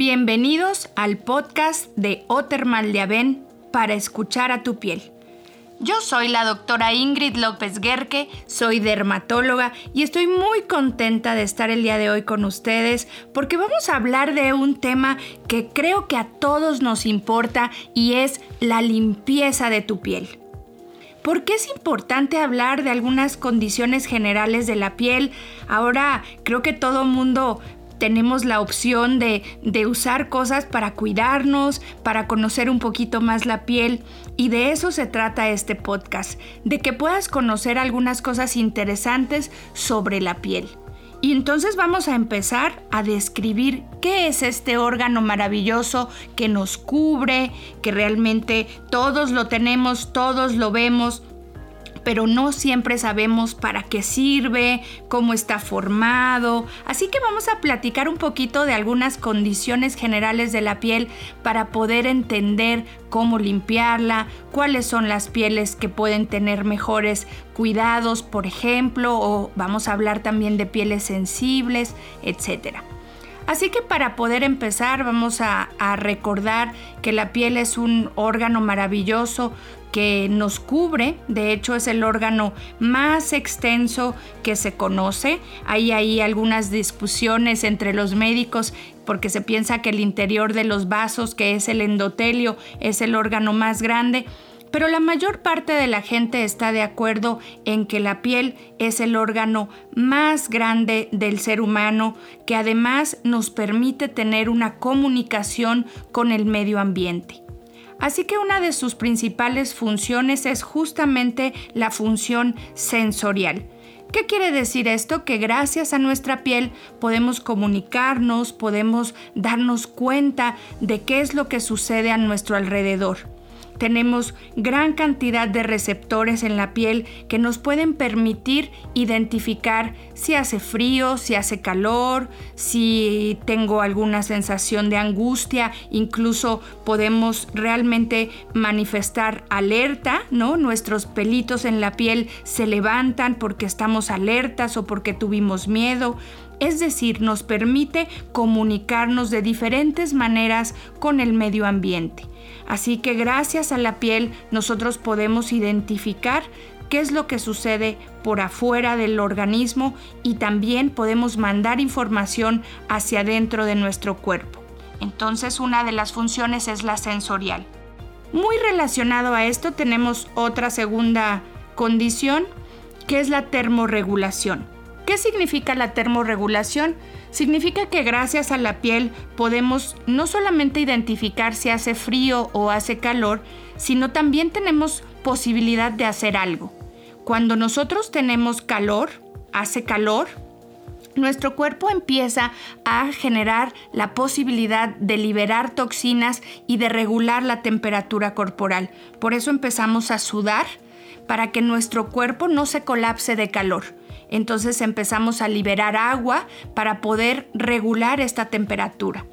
Bienvenidos al podcast de Otermal de Aven para escuchar a tu piel. Yo soy la doctora Ingrid López Guerque, soy dermatóloga y estoy muy contenta de estar el día de hoy con ustedes porque vamos a hablar de un tema que creo que a todos nos importa y es la limpieza de tu piel. ¿Por qué es importante hablar de algunas condiciones generales de la piel? Ahora creo que todo mundo tenemos la opción de, usar cosas para cuidarnos, para conocer un poquito más la piel. Y de eso se trata este podcast, de que puedas conocer algunas cosas interesantes sobre la piel. Y entonces vamos a empezar a describir qué es este órgano maravilloso que nos cubre, que realmente todos lo tenemos, todos lo vemos, pero no siempre sabemos para qué sirve, cómo está formado. Así que vamos a platicar un poquito de algunas condiciones generales de la piel para poder entender cómo limpiarla, cuáles son las pieles que pueden tener mejores cuidados, por ejemplo, o vamos a hablar también de pieles sensibles, etcétera. Así que para poder empezar vamos a, a, recordar que la piel es un órgano maravilloso que nos cubre, de hecho es el órgano más extenso que se conoce. Hay ahí algunas discusiones entre los médicos porque se piensa que el interior de los vasos, que es el endotelio, es el órgano más grande. Pero la mayor parte de la gente está de acuerdo en que la piel es el órgano más grande del ser humano, que además nos permite tener una comunicación con el medio ambiente. Así que una de sus principales funciones es justamente la función sensorial. ¿Qué quiere decir esto? Que gracias a nuestra piel podemos comunicarnos, podemos darnos cuenta de qué es lo que sucede a nuestro alrededor. Tenemos gran cantidad de receptores en la piel que nos pueden permitir identificar si hace frío, si hace calor, si tengo alguna sensación de angustia, incluso podemos realmente manifestar alerta, ¿no? Nuestros pelitos en la piel se levantan porque estamos alertas o porque tuvimos miedo es decir, nos permite comunicarnos de diferentes maneras con el medio ambiente. Así que gracias a la piel nosotros podemos identificar qué es lo que sucede por afuera del organismo y también podemos mandar información hacia adentro de nuestro cuerpo. Entonces una de las funciones es la sensorial. Muy relacionado a esto tenemos otra segunda condición que es la termorregulación. ¿Qué significa la termorregulación? Significa que gracias a la piel podemos no solamente identificar si hace frío o hace calor, sino también tenemos posibilidad de hacer algo. Cuando nosotros tenemos calor, hace calor, nuestro cuerpo empieza a generar la posibilidad de liberar toxinas y de regular la temperatura corporal. Por eso empezamos a sudar para que nuestro cuerpo no se colapse de calor entonces empezamos a liberar agua para poder regular esta temperatura.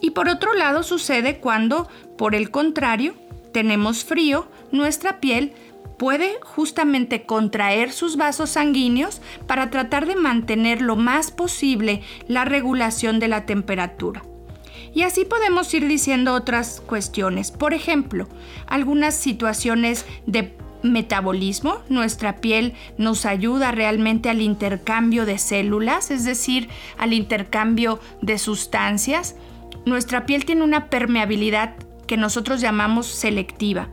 Y por otro lado sucede cuando, por el contrario, tenemos frío, nuestra piel puede justamente contraer sus vasos sanguíneos para tratar de mantener lo más posible la regulación de la temperatura. Y así podemos ir diciendo otras cuestiones. Por ejemplo, algunas situaciones de metabolismo, nuestra piel nos ayuda realmente al intercambio de células, es decir, al intercambio de sustancias. Nuestra piel tiene una permeabilidad que nosotros llamamos selectiva.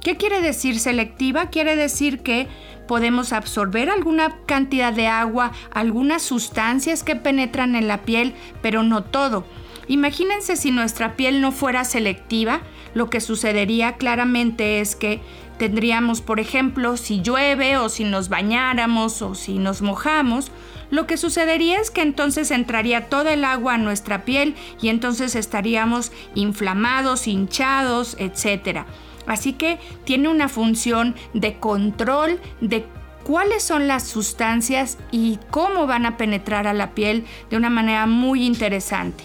¿Qué quiere decir selectiva? Quiere decir que podemos absorber alguna cantidad de agua, algunas sustancias que penetran en la piel, pero no todo. Imagínense si nuestra piel no fuera selectiva, lo que sucedería claramente es que tendríamos, por ejemplo, si llueve o si nos bañáramos o si nos mojamos, lo que sucedería es que entonces entraría toda el agua a nuestra piel y entonces estaríamos inflamados, hinchados, etc. Así que tiene una función de control de cuáles son las sustancias y cómo van a penetrar a la piel de una manera muy interesante.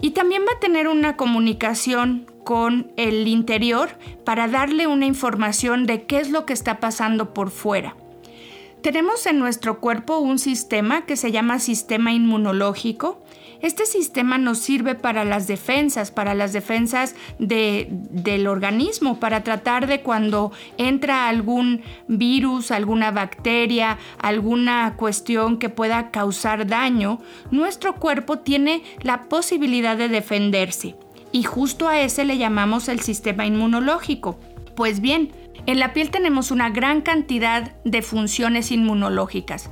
Y también va a tener una comunicación con el interior para darle una información de qué es lo que está pasando por fuera. Tenemos en nuestro cuerpo un sistema que se llama sistema inmunológico. Este sistema nos sirve para las defensas, para las defensas del organismo, para tratar de cuando entra algún virus, alguna bacteria, alguna cuestión que pueda causar daño, nuestro cuerpo tiene la posibilidad de defenderse. Y justo a ese le llamamos el sistema inmunológico. Pues bien, en la piel tenemos una gran cantidad de funciones inmunológicas.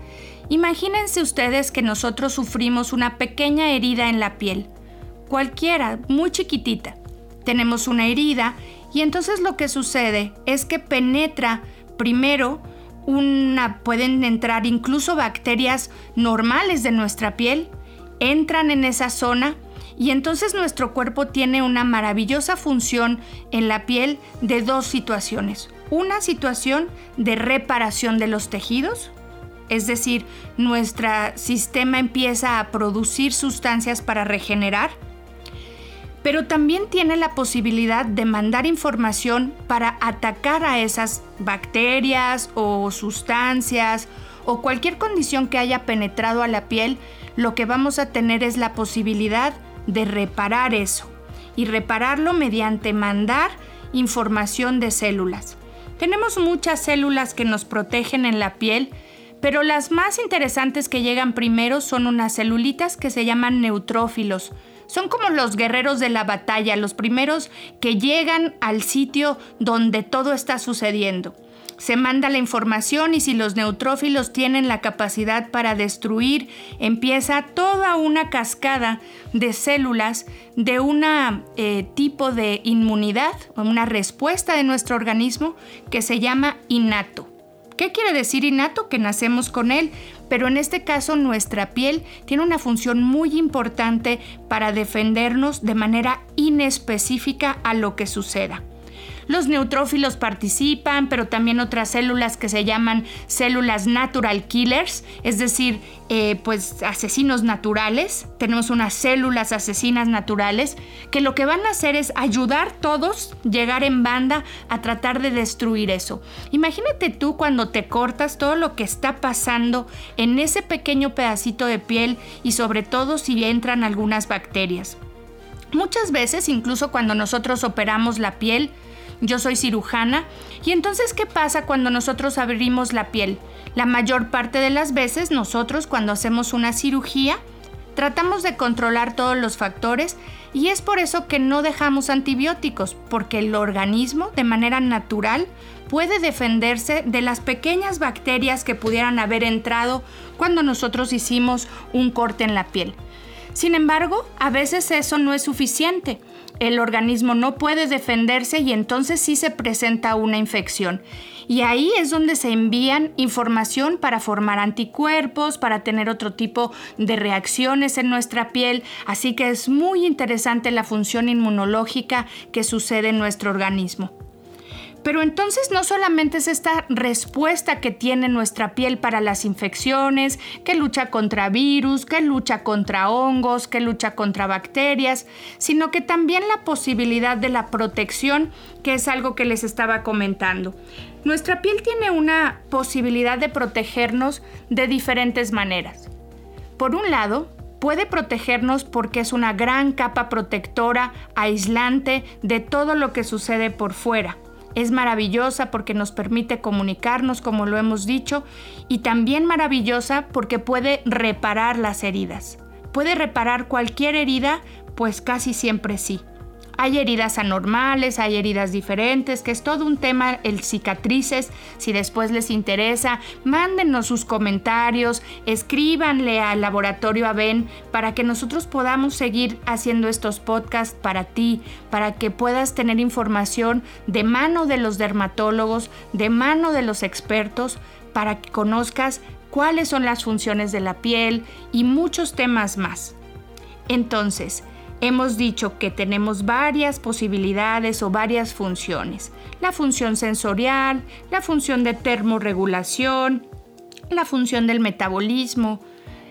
Imagínense ustedes que nosotros sufrimos una pequeña herida en la piel, cualquiera, muy chiquitita. Tenemos una herida y entonces lo que sucede es que penetra primero una pueden entrar incluso bacterias normales de nuestra piel, entran en esa zona y entonces nuestro cuerpo tiene una maravillosa función en la piel de dos situaciones. Una situación de reparación de los tejidos, es decir, nuestro sistema empieza a producir sustancias para regenerar, pero también tiene la posibilidad de mandar información para atacar a esas bacterias o sustancias o cualquier condición que haya penetrado a la piel, lo que vamos a tener es la posibilidad reparar eso y repararlo mediante mandar información de células. Tenemos muchas células que nos protegen en la piel, pero las más interesantes que llegan primero son unas celulitas que se llaman neutrófilos. Son como los guerreros de la batalla, los primeros que llegan al sitio donde todo está sucediendo se manda la información y si los neutrófilos tienen la capacidad para destruir, empieza toda una cascada de células de un eh, tipo de inmunidad, una respuesta de nuestro organismo que se llama innato. ¿Qué quiere decir innato? Que nacemos con él, pero en este caso nuestra piel tiene una función muy importante para defendernos de manera inespecífica a lo que suceda. Los neutrófilos participan, pero también otras células que se llaman células natural killers, es decir, eh, pues asesinos naturales. Tenemos unas células asesinas naturales que lo que van a hacer es ayudar todos, llegar en banda a tratar de destruir eso. Imagínate tú cuando te cortas todo lo que está pasando en ese pequeño pedacito de piel y sobre todo si entran algunas bacterias. Muchas veces, incluso cuando nosotros operamos la piel, yo soy cirujana. Y entonces, ¿qué pasa cuando nosotros abrimos la piel? La mayor parte de las veces nosotros cuando hacemos una cirugía tratamos de controlar todos los factores y es por eso que no dejamos antibióticos, porque el organismo de manera natural puede defenderse de las pequeñas bacterias que pudieran haber entrado cuando nosotros hicimos un corte en la piel. Sin embargo, a veces eso no es suficiente el organismo no puede defenderse y entonces sí se presenta una infección. Y ahí es donde se envían información para formar anticuerpos, para tener otro tipo de reacciones en nuestra piel. Así que es muy interesante la función inmunológica que sucede en nuestro organismo. Pero entonces no solamente es esta respuesta que tiene nuestra piel para las infecciones, que lucha contra virus, que lucha contra hongos, que lucha contra bacterias, sino que también la posibilidad de la protección, que es algo que les estaba comentando. Nuestra piel tiene una posibilidad de protegernos de diferentes maneras. Por un lado, puede protegernos porque es una gran capa protectora, aislante de todo lo que sucede por fuera es maravillosa porque nos permite comunicarnos, como lo hemos dicho, y también maravillosa porque puede reparar las heridas. Puede reparar cualquier herida, pues casi siempre sí. Hay heridas anormales, hay heridas diferentes, que es todo un tema, el cicatrices. Si después les interesa, mándenos sus comentarios, escríbanle al laboratorio AVEN para que nosotros podamos seguir haciendo estos podcasts para ti, para que puedas tener información de mano de los dermatólogos, de mano de los expertos, para que conozcas cuáles son las funciones de la piel y muchos temas más. Entonces, Hemos dicho que tenemos varias posibilidades o varias funciones. La función sensorial, la función de termorregulación, la función del metabolismo,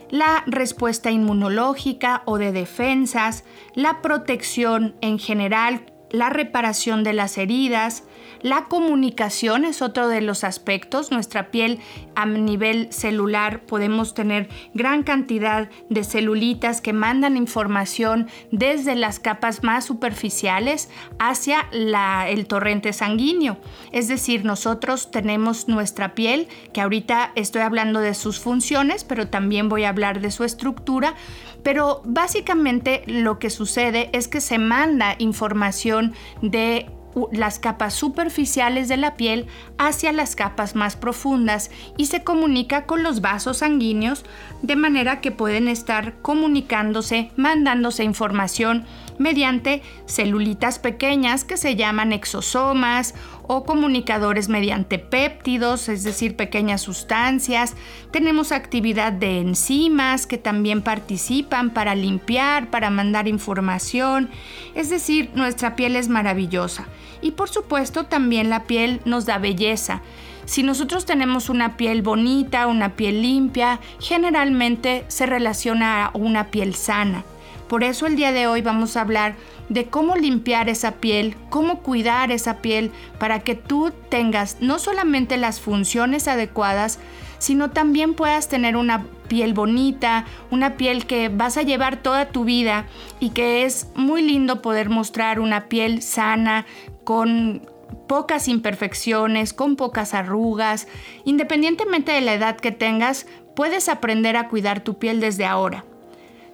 la respuesta inmunológica o de defensas, la protección en general la reparación de las heridas, la comunicación es otro de los aspectos. Nuestra piel a nivel celular podemos tener gran cantidad de celulitas que mandan información desde las capas más superficiales hacia el torrente sanguíneo. Es decir, nosotros tenemos nuestra piel, que ahorita estoy hablando de sus funciones, pero también voy a hablar de su estructura. Pero básicamente lo que sucede es que se manda información de las capas superficiales de la piel hacia las capas más profundas y se comunica con los vasos sanguíneos de manera que pueden estar comunicándose, mandándose información mediante celulitas pequeñas que se llaman exosomas o comunicadores mediante péptidos, es decir, pequeñas sustancias. Tenemos actividad de enzimas que también participan para limpiar, para mandar información. Es decir, nuestra piel es maravillosa. Y por supuesto también la piel nos da belleza. Si nosotros tenemos una piel bonita, una piel limpia, generalmente se relaciona a una piel sana. Por eso el día de hoy vamos a hablar de cómo limpiar esa piel, cómo cuidar esa piel para que tú tengas no solamente las funciones adecuadas, sino también puedas tener una piel bonita, una piel que vas a llevar toda tu vida y que es muy lindo poder mostrar una piel sana, con pocas imperfecciones, con pocas arrugas. Independientemente de la edad que tengas, puedes aprender a cuidar tu piel desde ahora.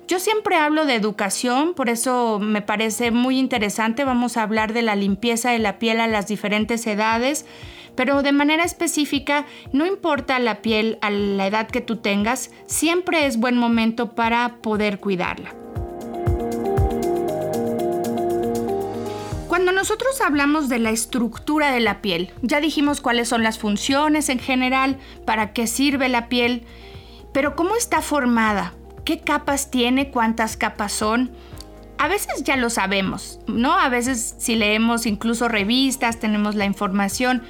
Yo siempre hablo de educación, por eso me parece muy interesante. Vamos a hablar de la limpieza de la piel a las diferentes edades, pero de manera específica, no importa la piel a la edad que tú tengas, siempre es buen momento para poder cuidarla. Cuando nosotros hablamos de la estructura de la piel, ya dijimos cuáles son las funciones en general, para qué sirve la piel, pero ¿cómo está formada? Qué capas tiene, cuántas capas son. A veces ya lo sabemos, ¿no? A veces si leemos incluso revistas tenemos la información,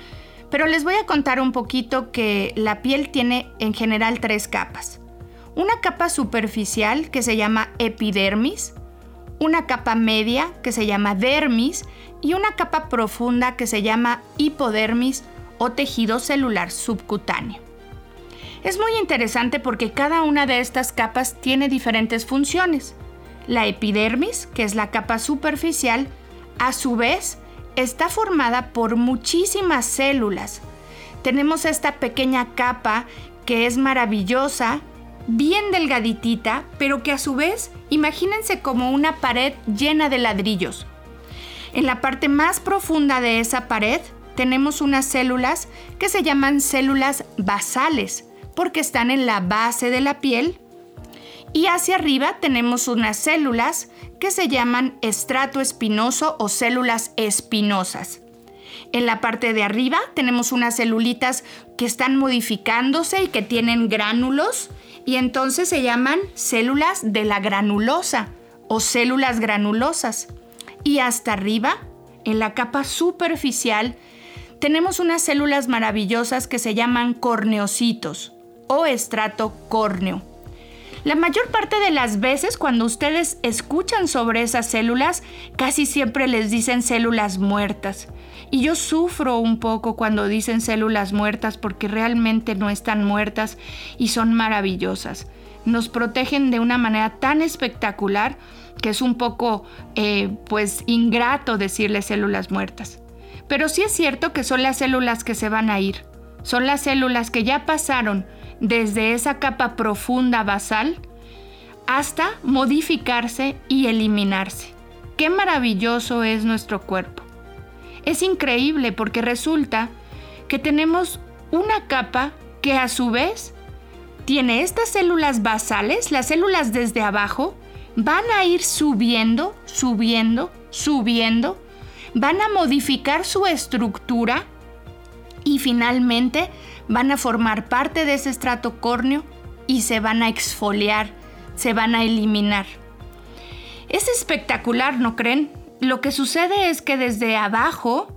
pero les voy a contar un poquito que la piel tiene en general tres capas. Una capa superficial que se llama epidermis, una capa media que se llama dermis y una capa profunda que se llama hipodermis o tejido celular subcutáneo. Es muy interesante porque cada una de estas capas tiene diferentes funciones. La epidermis, que es la capa superficial, a su vez está formada por muchísimas células. Tenemos esta pequeña capa que es maravillosa, bien delgaditita, pero que a su vez imagínense como una pared llena de ladrillos. En la parte más profunda de esa pared tenemos unas células que se llaman células basales porque están en la base de la piel. Y hacia arriba tenemos unas células que se llaman estrato espinoso o células espinosas. En la parte de arriba tenemos unas celulitas que están modificándose y que tienen gránulos y entonces se llaman células de la granulosa o células granulosas. Y hasta arriba, en la capa superficial, tenemos unas células maravillosas que se llaman corneocitos o estrato córneo. La mayor parte de las veces cuando ustedes escuchan sobre esas células, casi siempre les dicen células muertas. Y yo sufro un poco cuando dicen células muertas porque realmente no están muertas y son maravillosas. Nos protegen de una manera tan espectacular que es un poco, eh, pues, ingrato decirles células muertas. Pero sí es cierto que son las células que se van a ir. Son las células que ya pasaron desde esa capa profunda basal hasta modificarse y eliminarse. Qué maravilloso es nuestro cuerpo. Es increíble porque resulta que tenemos una capa que a su vez tiene estas células basales, las células desde abajo, van a ir subiendo, subiendo, subiendo, van a modificar su estructura y finalmente van a formar parte de ese estrato córneo y se van a exfoliar, se van a eliminar. Es espectacular, ¿no creen? Lo que sucede es que desde abajo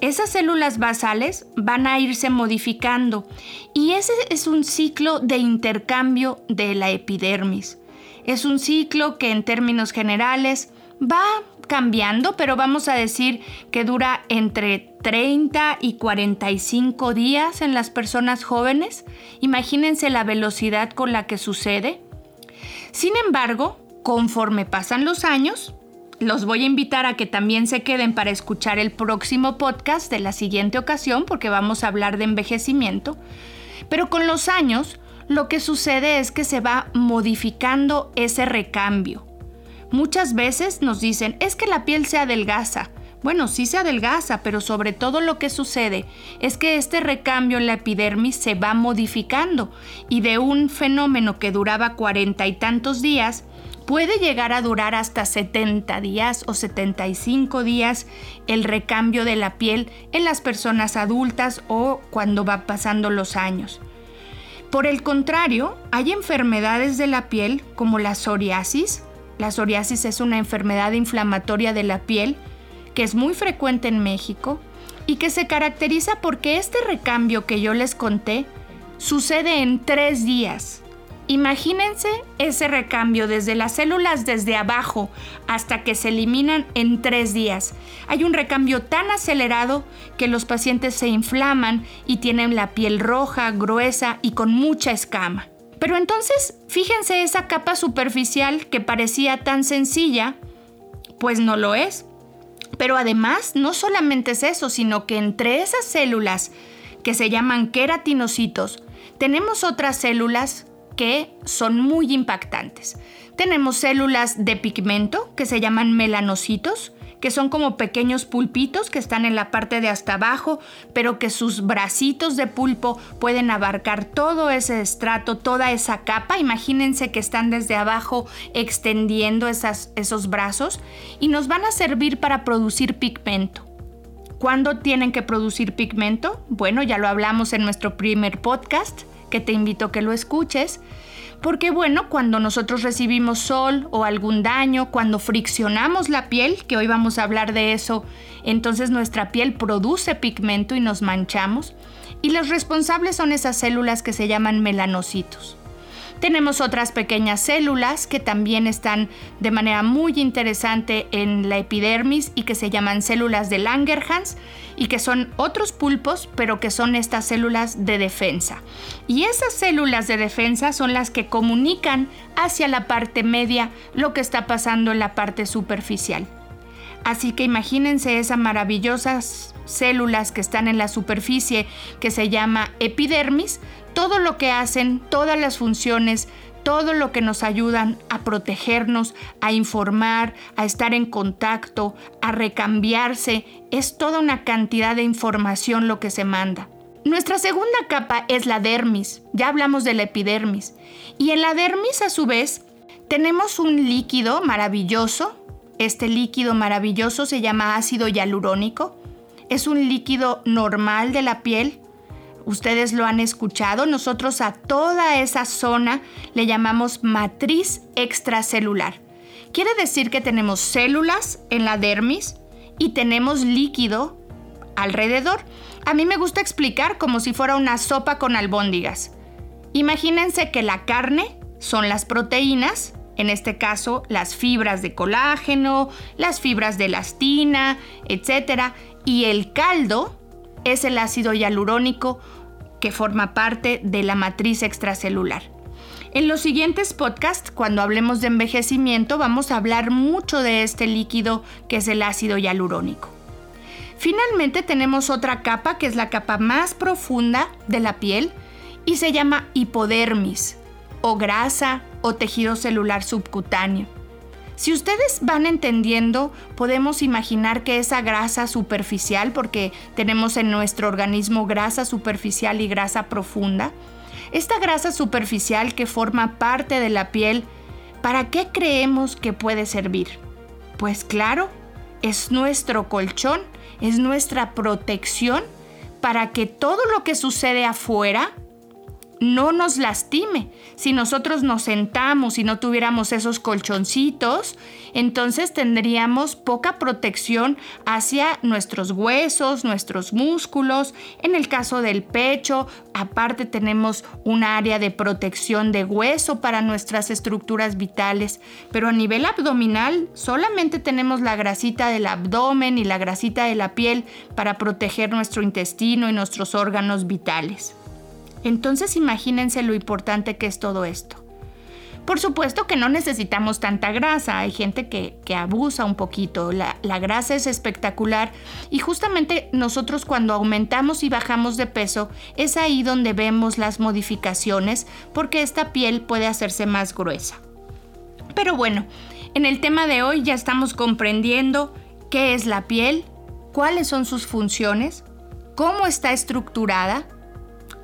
esas células basales van a irse modificando y ese es un ciclo de intercambio de la epidermis. Es un ciclo que en términos generales va cambiando, pero vamos a decir que dura entre 30 y 45 días en las personas jóvenes. Imagínense la velocidad con la que sucede. Sin embargo, conforme pasan los años, los voy a invitar a que también se queden para escuchar el próximo podcast de la siguiente ocasión, porque vamos a hablar de envejecimiento. Pero con los años, lo que sucede es que se va modificando ese recambio. Muchas veces nos dicen, es que la piel se adelgaza. Bueno, sí se adelgaza, pero sobre todo lo que sucede es que este recambio en la epidermis se va modificando y de un fenómeno que duraba cuarenta y tantos días, puede llegar a durar hasta 70 días o 75 días el recambio de la piel en las personas adultas o cuando va pasando los años. Por el contrario, hay enfermedades de la piel como la psoriasis, la psoriasis es una enfermedad inflamatoria de la piel que es muy frecuente en México y que se caracteriza porque este recambio que yo les conté sucede en tres días. Imagínense ese recambio desde las células desde abajo hasta que se eliminan en tres días. Hay un recambio tan acelerado que los pacientes se inflaman y tienen la piel roja, gruesa y con mucha escama. Pero entonces, fíjense esa capa superficial que parecía tan sencilla, pues no lo es. Pero además, no solamente es eso, sino que entre esas células que se llaman queratinocitos, tenemos otras células que son muy impactantes. Tenemos células de pigmento que se llaman melanocitos, que son como pequeños pulpitos que están en la parte de hasta abajo, pero que sus bracitos de pulpo pueden abarcar todo ese estrato, toda esa capa. Imagínense que están desde abajo extendiendo esos brazos y nos van a servir para producir pigmento. ¿Cuándo tienen que producir pigmento? Bueno, ya lo hablamos en nuestro primer podcast, que te invito a que lo escuches. Porque bueno, cuando nosotros recibimos sol o algún daño, cuando friccionamos la piel, que hoy vamos a hablar de eso, entonces nuestra piel produce pigmento y nos manchamos. Y los responsables son esas células que se llaman melanocitos. Tenemos otras pequeñas células que también están de manera muy interesante en la epidermis y que se llaman células de Langerhans y que son otros pulpos, pero que son estas células de defensa. Y esas células de defensa son las que comunican hacia la parte media lo que está pasando en la parte superficial. Así que imagínense esas maravillosas células que están en la superficie que se llama epidermis, todo lo que hacen, todas las funciones, todo lo que nos ayudan a protegernos, a informar, a estar en contacto, a recambiarse, es toda una cantidad de información lo que se manda. Nuestra segunda capa es la dermis, ya hablamos de la epidermis, y en la dermis a su vez tenemos un líquido maravilloso, este líquido maravilloso se llama ácido hialurónico, es un líquido normal de la piel, ustedes lo han escuchado, nosotros a toda esa zona le llamamos matriz extracelular. Quiere decir que tenemos células en la dermis y tenemos líquido alrededor. A mí me gusta explicar como si fuera una sopa con albóndigas. Imagínense que la carne son las proteínas, en este caso las fibras de colágeno, las fibras de elastina, etc. Y el caldo es el ácido hialurónico que forma parte de la matriz extracelular. En los siguientes podcasts, cuando hablemos de envejecimiento, vamos a hablar mucho de este líquido que es el ácido hialurónico. Finalmente tenemos otra capa que es la capa más profunda de la piel y se llama hipodermis o grasa o tejido celular subcutáneo. Si ustedes van entendiendo, podemos imaginar que esa grasa superficial, porque tenemos en nuestro organismo grasa superficial y grasa profunda, esta grasa superficial que forma parte de la piel, ¿para qué creemos que puede servir? Pues claro, es nuestro colchón, es nuestra protección para que todo lo que sucede afuera no nos lastime. Si nosotros nos sentamos y no tuviéramos esos colchoncitos, entonces tendríamos poca protección hacia nuestros huesos, nuestros músculos. En el caso del pecho, aparte tenemos un área de protección de hueso para nuestras estructuras vitales, pero a nivel abdominal solamente tenemos la grasita del abdomen y la grasita de la piel para proteger nuestro intestino y nuestros órganos vitales. Entonces imagínense lo importante que es todo esto. Por supuesto que no necesitamos tanta grasa, hay gente que, abusa un poquito, la, la, grasa es espectacular y justamente nosotros cuando aumentamos y bajamos de peso es ahí donde vemos las modificaciones porque esta piel puede hacerse más gruesa. Pero bueno, en el tema de hoy ya estamos comprendiendo qué es la piel, cuáles son sus funciones, cómo está estructurada,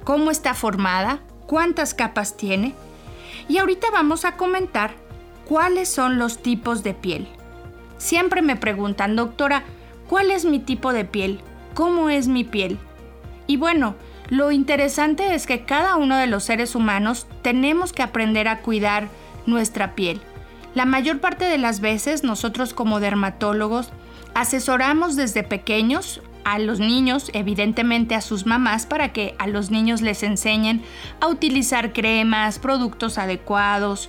cómo está formada, cuántas capas tiene. Y ahorita vamos a comentar cuáles son los tipos de piel. Siempre me preguntan, doctora, ¿cuál es mi tipo de piel? ¿Cómo es mi piel? Y bueno, lo interesante es que cada uno de los seres humanos tenemos que aprender a cuidar nuestra piel. La mayor parte de las veces nosotros como dermatólogos asesoramos desde pequeños a los niños, evidentemente a sus mamás, para que a los niños les enseñen a utilizar cremas, productos adecuados.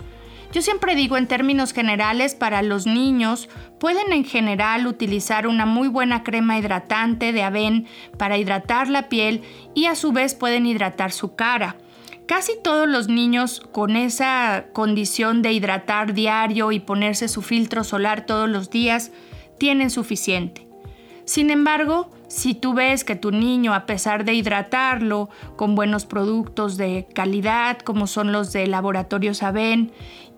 Yo siempre digo en términos generales, para los niños pueden en general utilizar una muy buena crema hidratante de Aven para hidratar la piel y a su vez pueden hidratar su cara. Casi todos los niños con esa condición de hidratar diario y ponerse su filtro solar todos los días tienen suficiente. Sin embargo, si tú ves que tu niño, a pesar de hidratarlo con buenos productos de calidad, como son los de Laboratorio Saben,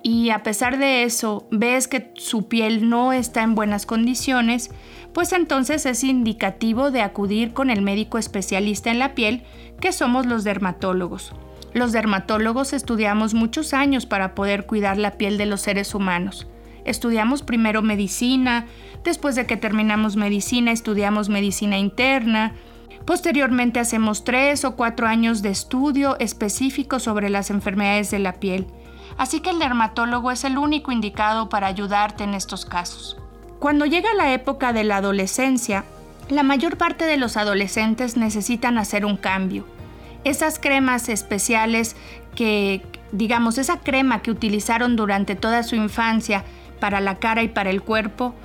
y a pesar de eso ves que su piel no está en buenas condiciones, pues entonces es indicativo de acudir con el médico especialista en la piel, que somos los dermatólogos. Los dermatólogos estudiamos muchos años para poder cuidar la piel de los seres humanos. Estudiamos primero medicina, después de que terminamos medicina estudiamos medicina interna, posteriormente hacemos tres o cuatro años de estudio específico sobre las enfermedades de la piel. Así que el dermatólogo es el único indicado para ayudarte en estos casos. Cuando llega la época de la adolescencia, la mayor parte de los adolescentes necesitan hacer un cambio. Esas cremas especiales que, digamos, esa crema que utilizaron durante toda su infancia para la cara y para el cuerpo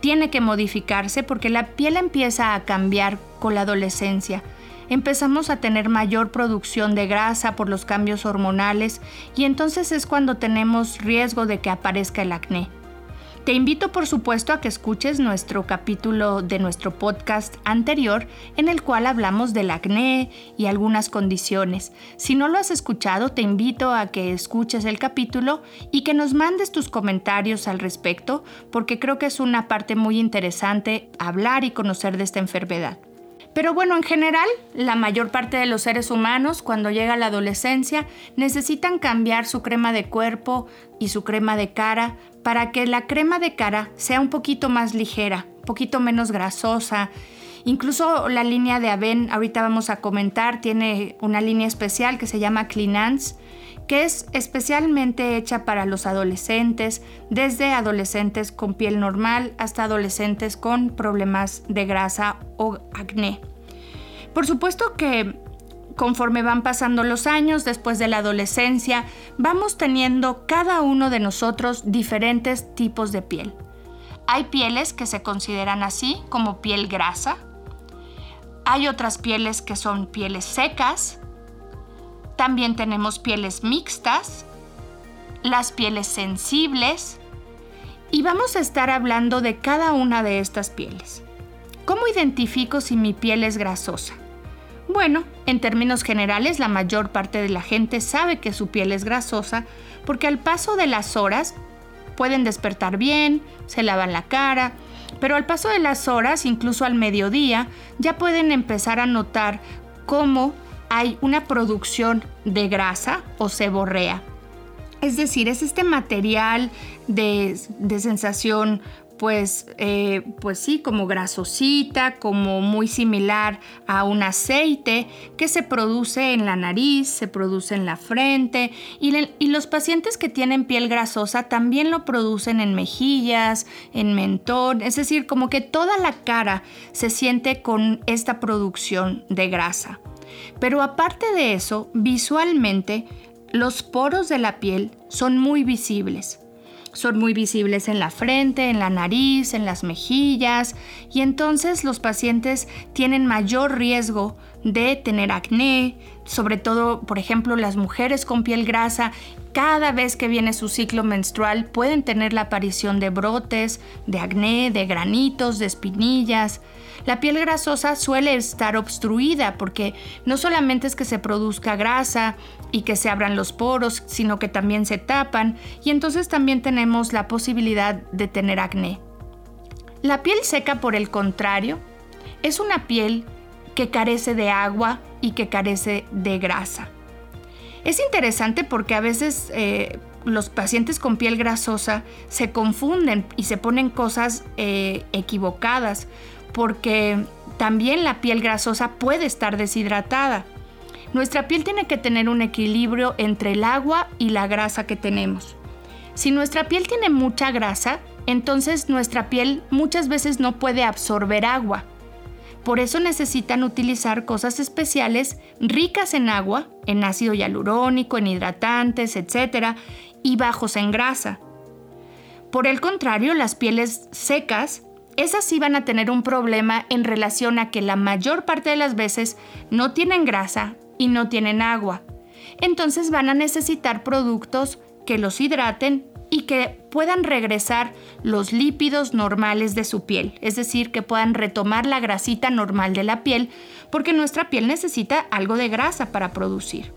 tiene que modificarse porque la piel empieza a cambiar con la adolescencia. Empezamos a tener mayor producción de grasa por los cambios hormonales y entonces es cuando tenemos riesgo de que aparezca el acné. Te invito por supuesto a que escuches nuestro capítulo de nuestro podcast anterior en el cual hablamos del acné y algunas condiciones. Si no lo has escuchado, te invito a que escuches el capítulo y que nos mandes tus comentarios al respecto porque creo que es una parte muy interesante hablar y conocer de esta enfermedad. Pero bueno, en general, la mayor parte de los seres humanos cuando llega la adolescencia necesitan cambiar su crema de cuerpo y su crema de cara para que la crema de cara sea un poquito más ligera, un poquito menos grasosa. Incluso la línea de Aven, ahorita vamos a comentar, tiene una línea especial que se llama Cleanance, que es especialmente hecha para los adolescentes, desde adolescentes con piel normal hasta adolescentes con problemas de grasa o acné. Por supuesto que conforme van pasando los años, después de la adolescencia, vamos teniendo cada uno de nosotros diferentes tipos de piel. Hay pieles que se consideran así como piel grasa. Hay otras pieles que son pieles secas. También tenemos pieles mixtas, las pieles sensibles. Y vamos a estar hablando de cada una de estas pieles. ¿Cómo identifico si mi piel es grasosa? Bueno, en términos generales, la mayor parte de la gente sabe que su piel es grasosa porque al paso de las horas pueden despertar bien, se lavan la cara, pero al paso de las horas, incluso al mediodía, ya pueden empezar a notar cómo hay una producción de grasa o seborrea. Es decir, es este material de, de sensación pues, eh, pues sí, como grasosita, como muy similar a un aceite que se produce en la nariz, se produce en la frente y, y los pacientes que tienen piel grasosa también lo producen en mejillas, en mentón, es decir, como que toda la cara se siente con esta producción de grasa. Pero aparte de eso, visualmente, los poros de la piel son muy visibles. Son muy visibles en la frente, en la nariz, en las mejillas y entonces los pacientes tienen mayor riesgo de tener acné, sobre todo, por ejemplo, las mujeres con piel grasa, cada vez que viene su ciclo menstrual pueden tener la aparición de brotes, de acné, de granitos, de espinillas. La piel grasosa suele estar obstruida porque no solamente es que se produzca grasa y que se abran los poros, sino que también se tapan y entonces también tenemos la posibilidad de tener acné. La piel seca, por el contrario, es una piel que carece de agua y que carece de grasa. Es interesante porque a veces eh, los pacientes con piel grasosa se confunden y se ponen cosas eh, equivocadas porque también la piel grasosa puede estar deshidratada. Nuestra piel tiene que tener un equilibrio entre el agua y la grasa que tenemos. Si nuestra piel tiene mucha grasa, entonces nuestra piel muchas veces no puede absorber agua. Por eso necesitan utilizar cosas especiales ricas en agua, en ácido hialurónico, en hidratantes, etc., y bajos en grasa. Por el contrario, las pieles secas esas sí van a tener un problema en relación a que la mayor parte de las veces no tienen grasa y no tienen agua. Entonces van a necesitar productos que los hidraten y que puedan regresar los lípidos normales de su piel, es decir, que puedan retomar la grasita normal de la piel, porque nuestra piel necesita algo de grasa para producir.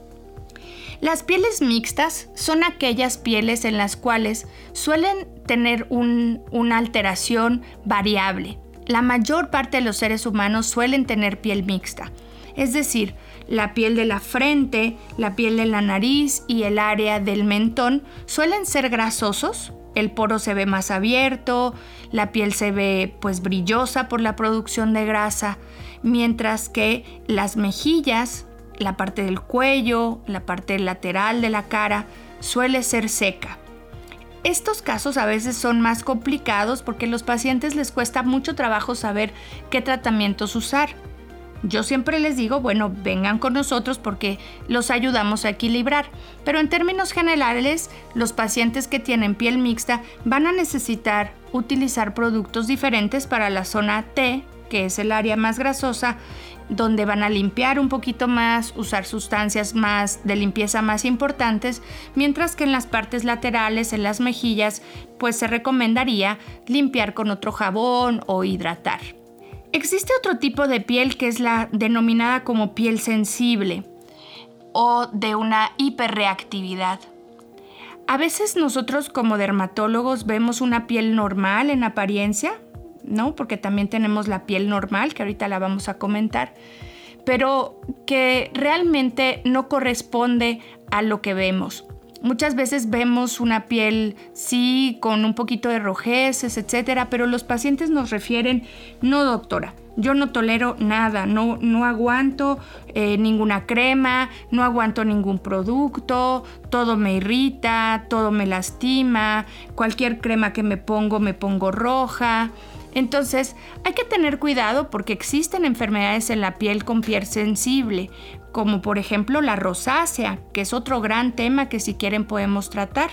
Las pieles mixtas son aquellas pieles en las cuales suelen tener una alteración variable. La mayor parte de los seres humanos suelen tener piel mixta, es decir, la piel de la frente, la piel de la nariz y el área del mentón suelen ser grasosos, el poro se ve más abierto, la piel se ve pues brillosa por la producción de grasa, mientras que las mejillas, la parte del cuello, la parte lateral de la cara, suele ser seca. Estos casos a veces son más complicados porque a los pacientes les cuesta mucho trabajo saber qué tratamientos usar. Yo siempre les digo, bueno, vengan con nosotros porque los ayudamos a equilibrar. Pero en términos generales, los pacientes que tienen piel mixta van a necesitar utilizar productos diferentes para la zona T, que es el área más grasosa, donde van a limpiar un poquito más, usar sustancias más de limpieza más importantes, mientras que en las partes laterales, en las mejillas, pues se recomendaría limpiar con otro jabón o hidratar. Existe otro tipo de piel que es la denominada como piel sensible o de una hiperreactividad. A veces nosotros como dermatólogos vemos una piel normal en apariencia, ¿no? Porque también tenemos la piel normal, que ahorita la vamos a comentar, pero que realmente no corresponde a lo que vemos. Muchas veces vemos una piel, sí, con un poquito de rojeces, etcétera, pero los pacientes nos refieren, no doctora, yo no tolero nada, no, no aguanto eh, ninguna crema, no aguanto ningún producto, todo me irrita, todo me lastima, cualquier crema que me pongo me pongo roja. Entonces hay que tener cuidado porque existen enfermedades en la piel con piel sensible, como por ejemplo la rosácea, que es otro gran tema que si quieren podemos tratar.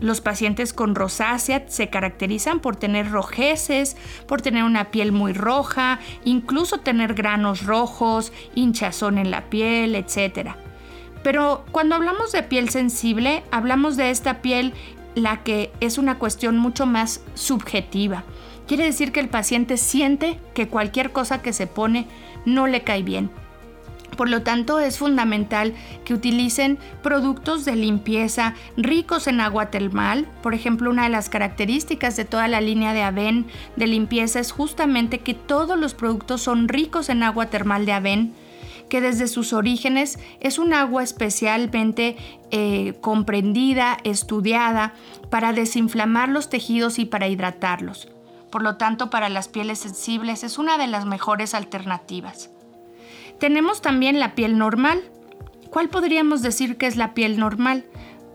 Los pacientes con rosácea se caracterizan por tener rojeces, por tener una piel muy roja, incluso tener granos rojos, hinchazón en la piel, etc. Pero cuando hablamos de piel sensible, hablamos de esta piel la que es una cuestión mucho más subjetiva. Quiere decir que el paciente siente que cualquier cosa que se pone no le cae bien. Por lo tanto, es fundamental que utilicen productos de limpieza ricos en agua termal. Por ejemplo, una de las características de toda la línea de Aven de limpieza es justamente que todos los productos son ricos en agua termal de Aven que desde sus orígenes es un agua especialmente eh, comprendida, estudiada para desinflamar los tejidos y para hidratarlos. por lo tanto para las pieles sensibles es una de las mejores alternativas. Tenemos también la piel normal. ¿Cuál podríamos decir que es la piel normal?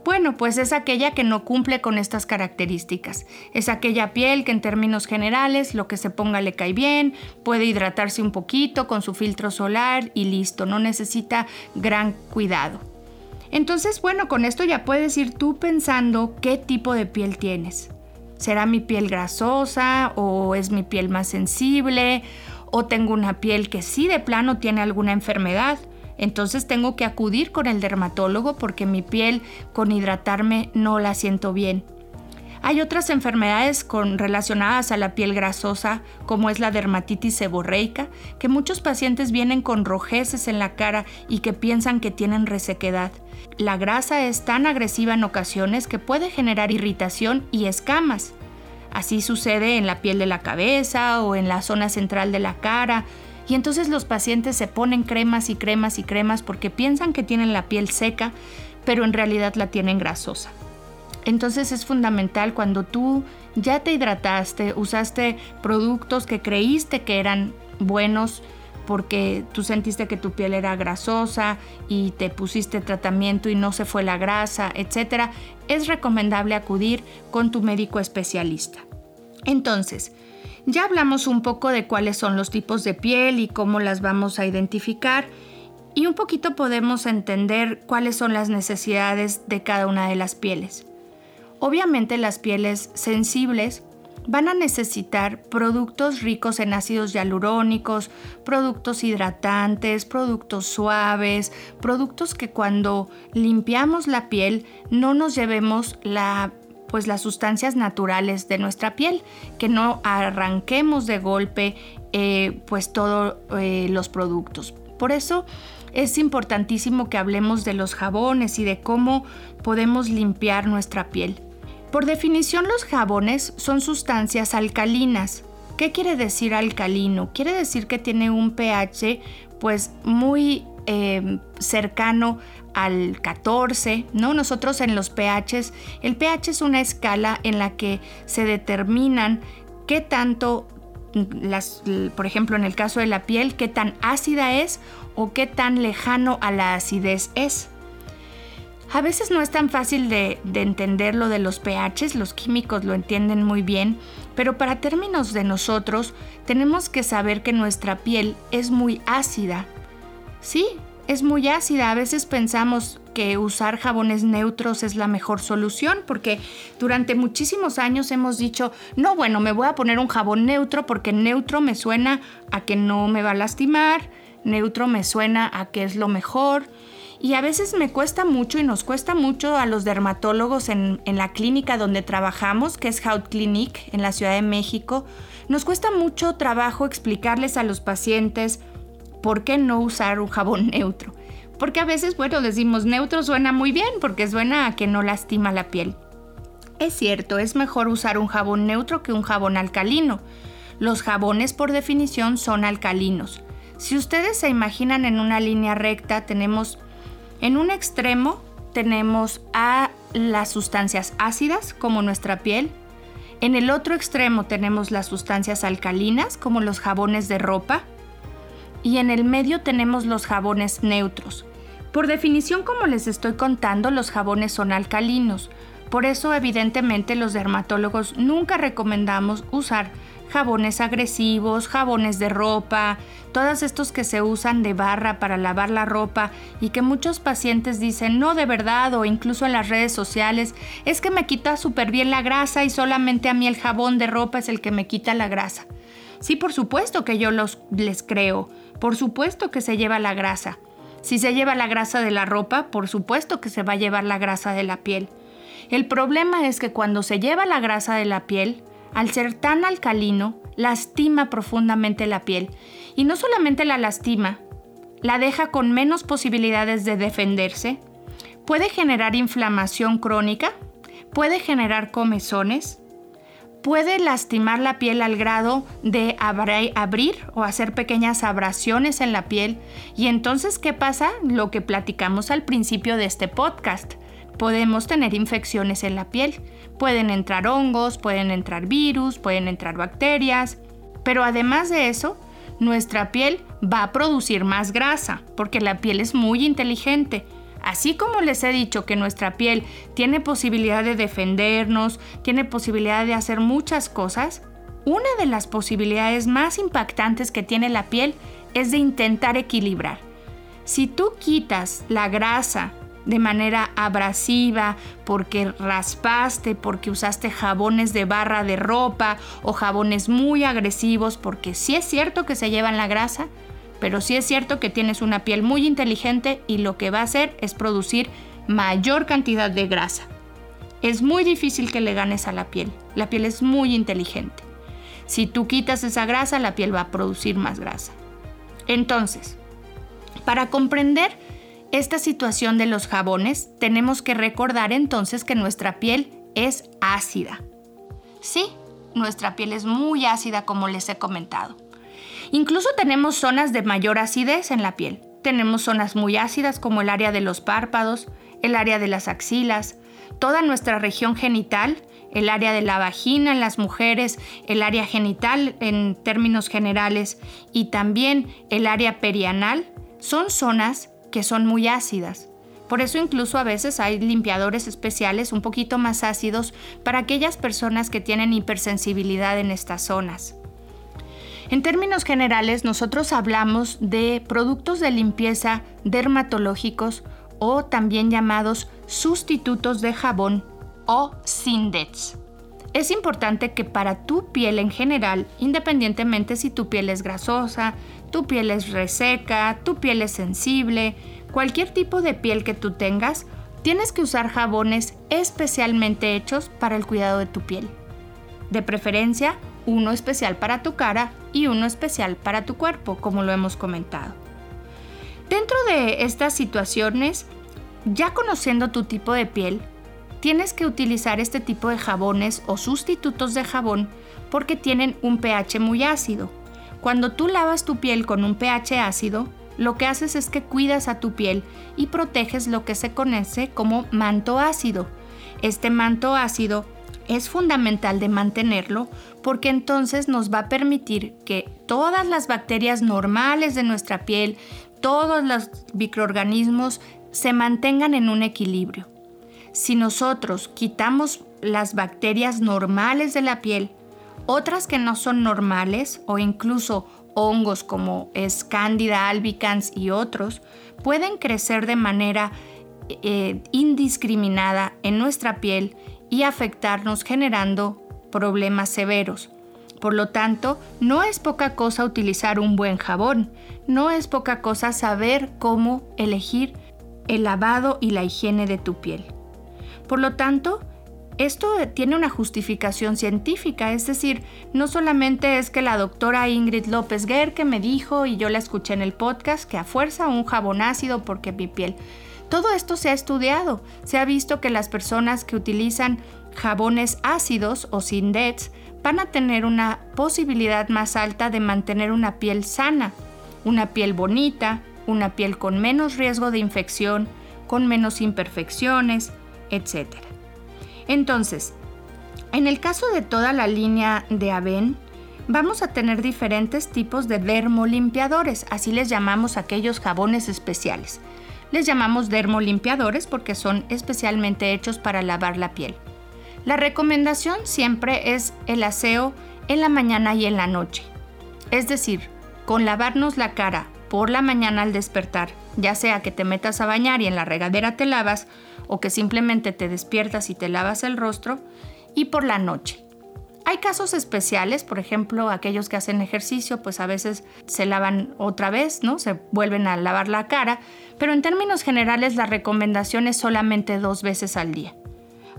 Bueno, pues es aquella que no cumple con estas características. Es aquella piel que en términos generales lo que se ponga le cae bien, puede hidratarse un poquito con su filtro solar y listo, no necesita gran cuidado. Entonces, bueno, con esto ya puedes ir tú pensando qué tipo de piel tienes. ¿Será mi piel grasosa o es mi piel más sensible? ¿O tengo una piel que sí de plano tiene alguna enfermedad? Entonces tengo que acudir con el dermatólogo porque mi piel con hidratarme no la siento bien. Hay otras enfermedades con, relacionadas a la piel grasosa, como es la dermatitis seborreica, que muchos pacientes vienen con rojeces en la cara y que piensan que tienen resequedad. La grasa es tan agresiva en ocasiones que puede generar irritación y escamas. Así sucede en la piel de la cabeza o en la zona central de la cara, y entonces los pacientes se ponen cremas y cremas y cremas porque piensan que tienen la piel seca, pero en realidad la tienen grasosa. Entonces es fundamental cuando tú ya te hidrataste, usaste productos que creíste que eran buenos porque tú sentiste que tu piel era grasosa y te pusiste tratamiento y no se fue la grasa, etc., es recomendable acudir con tu médico especialista. Entonces, ya hablamos un poco de cuáles son los tipos de piel y cómo las vamos a identificar y un poquito podemos entender cuáles son las necesidades de cada una de las pieles. Obviamente las pieles sensibles van a necesitar productos ricos en ácidos hialurónicos, productos hidratantes, productos suaves, productos que cuando limpiamos la piel no nos llevemos la pues las sustancias naturales de nuestra piel, que no arranquemos de golpe eh, pues todos eh, los productos. Por eso es importantísimo que hablemos de los jabones y de cómo podemos limpiar nuestra piel. Por definición los jabones son sustancias alcalinas. ¿Qué quiere decir alcalino? Quiere decir que tiene un pH pues muy eh, cercano al 14, ¿no? Nosotros en los pHs, el pH es una escala en la que se determinan qué tanto, las, por ejemplo, en el caso de la piel, qué tan ácida es o qué tan lejano a la acidez es. A veces no es tan fácil de, de, entender lo de los pHs, los químicos lo entienden muy bien, pero para términos de nosotros tenemos que saber que nuestra piel es muy ácida. Sí, es muy ácida. A veces pensamos que usar jabones neutros es la mejor solución porque durante muchísimos años hemos dicho, no, bueno, me voy a poner un jabón neutro porque neutro me suena a que no me va a lastimar, neutro me suena a que es lo mejor. Y a veces me cuesta mucho y nos cuesta mucho a los dermatólogos en, en la clínica donde trabajamos, que es Haut Clinic en la Ciudad de México, nos cuesta mucho trabajo explicarles a los pacientes ¿por qué no usar un jabón neutro? Porque a veces, bueno, decimos neutro suena muy bien porque suena a que no lastima la piel. Es cierto, es mejor usar un jabón neutro que un jabón alcalino. Los jabones por definición son alcalinos. Si ustedes se imaginan en una línea recta, tenemos en un extremo tenemos a las sustancias ácidas como nuestra piel. En el otro extremo tenemos las sustancias alcalinas como los jabones de ropa y en el medio tenemos los jabones neutros. Por definición, como les estoy contando, los jabones son alcalinos. Por eso, evidentemente, los dermatólogos nunca recomendamos usar jabones agresivos, jabones de ropa, todos estos que se usan de barra para lavar la ropa y que muchos pacientes dicen no de verdad o incluso en las redes sociales, es que me quita súper bien la grasa y solamente a mí el jabón de ropa es el que me quita la grasa. Sí, por supuesto que yo los, les creo, por supuesto que se lleva la grasa. Si se lleva la grasa de la ropa, por supuesto que se va a llevar la grasa de la piel. El problema es que cuando se lleva la grasa de la piel, al ser tan alcalino, lastima profundamente la piel. Y no solamente la lastima, la deja con menos posibilidades de defenderse, puede generar inflamación crónica, puede generar comezones, puede lastimar la piel al grado de abrir o hacer pequeñas abrasiones en la piel. Y entonces, ¿qué pasa? Lo que platicamos al principio de este podcast. podemos tener infecciones en la piel. Pueden entrar hongos, pueden entrar virus, pueden entrar bacterias, pero además de eso, nuestra piel va a producir más grasa, porque la piel es muy inteligente. Así como les he dicho que nuestra piel tiene posibilidad de defendernos, tiene posibilidad de hacer muchas cosas, una de las posibilidades más impactantes que tiene la piel es de intentar equilibrar. Si tú quitas la grasa de manera abrasiva, porque raspaste, porque usaste jabones de barra de ropa o jabones muy agresivos, porque sí es cierto que se llevan la grasa, pero sí es cierto que tienes una piel muy inteligente y lo que va a hacer es producir mayor cantidad de grasa. Es muy difícil que le ganes a la piel. La piel es muy inteligente. Si tú quitas esa grasa, la piel va a producir más grasa. Entonces, para comprender esta situación de los jabones, tenemos que recordar entonces que nuestra piel es ácida. Sí, nuestra piel es muy ácida como les he comentado. Incluso tenemos zonas de mayor acidez en la piel. Tenemos zonas muy ácidas como el área de los párpados, el área de las axilas, toda nuestra región genital, el área de la vagina en las mujeres, el área genital en términos generales y también el área perianal, son zonas que son muy ácidas. Por eso incluso a veces hay limpiadores especiales un poquito más ácidos para aquellas personas que tienen hipersensibilidad en estas zonas. En términos generales, nosotros hablamos de productos de limpieza dermatológicos o también llamados sustitutos de jabón o SINDETs. Es importante que para tu piel en general, independientemente si tu piel es grasosa, tu piel es reseca, tu piel es sensible, cualquier tipo de piel que tú tengas, tienes que usar jabones especialmente hechos para el cuidado de tu piel. De preferencia, uno especial para tu cara y uno especial para tu cuerpo, como lo hemos comentado. Dentro de estas situaciones, ya conociendo tu tipo de piel, tienes que utilizar este tipo de jabones o sustitutos de jabón porque tienen un pH muy ácido. Cuando tú lavas tu piel con un pH ácido, lo que haces es que cuidas a tu piel y proteges lo que se conoce como manto ácido. Este manto ácido es fundamental de mantenerlo porque entonces nos va a permitir que todas las bacterias normales de nuestra piel, todos los microorganismos se mantengan en un equilibrio. Si nosotros quitamos las bacterias normales de la piel, otras que no son normales o incluso hongos como es Candida albicans y otros, pueden crecer de manera eh, indiscriminada en nuestra piel y afectarnos generando problemas severos. Por lo tanto, no es poca cosa utilizar un buen jabón, no es poca cosa saber cómo elegir el lavado y la higiene de tu piel. Por lo tanto, esto tiene una justificación científica, es decir, no solamente es que la doctora Ingrid López Guerque me dijo y yo la escuché en el podcast que a fuerza un jabón ácido porque mi piel. Todo esto se ha estudiado. Se ha visto que las personas que utilizan jabones ácidos o sin DETs van a tener una posibilidad más alta de mantener una piel sana, una piel bonita, una piel con menos riesgo de infección, con menos imperfecciones, etc. Entonces, en el caso de toda la línea de Aven, vamos a tener diferentes tipos de dermolimpiadores, así les llamamos aquellos jabones especiales. Les llamamos dermolimpiadores porque son especialmente hechos para lavar la piel. La recomendación siempre es el aseo en la mañana y en la noche. Es decir, con lavarnos la cara por la mañana al despertar, ya sea que te metas a bañar y en la regadera te lavas, o que simplemente te despiertas y te lavas el rostro, y por la noche. Hay casos especiales, por ejemplo, aquellos que hacen ejercicio, pues a veces se lavan otra vez, ¿no? Se vuelven a lavar la cara, pero en términos generales la recomendación es solamente dos veces al día.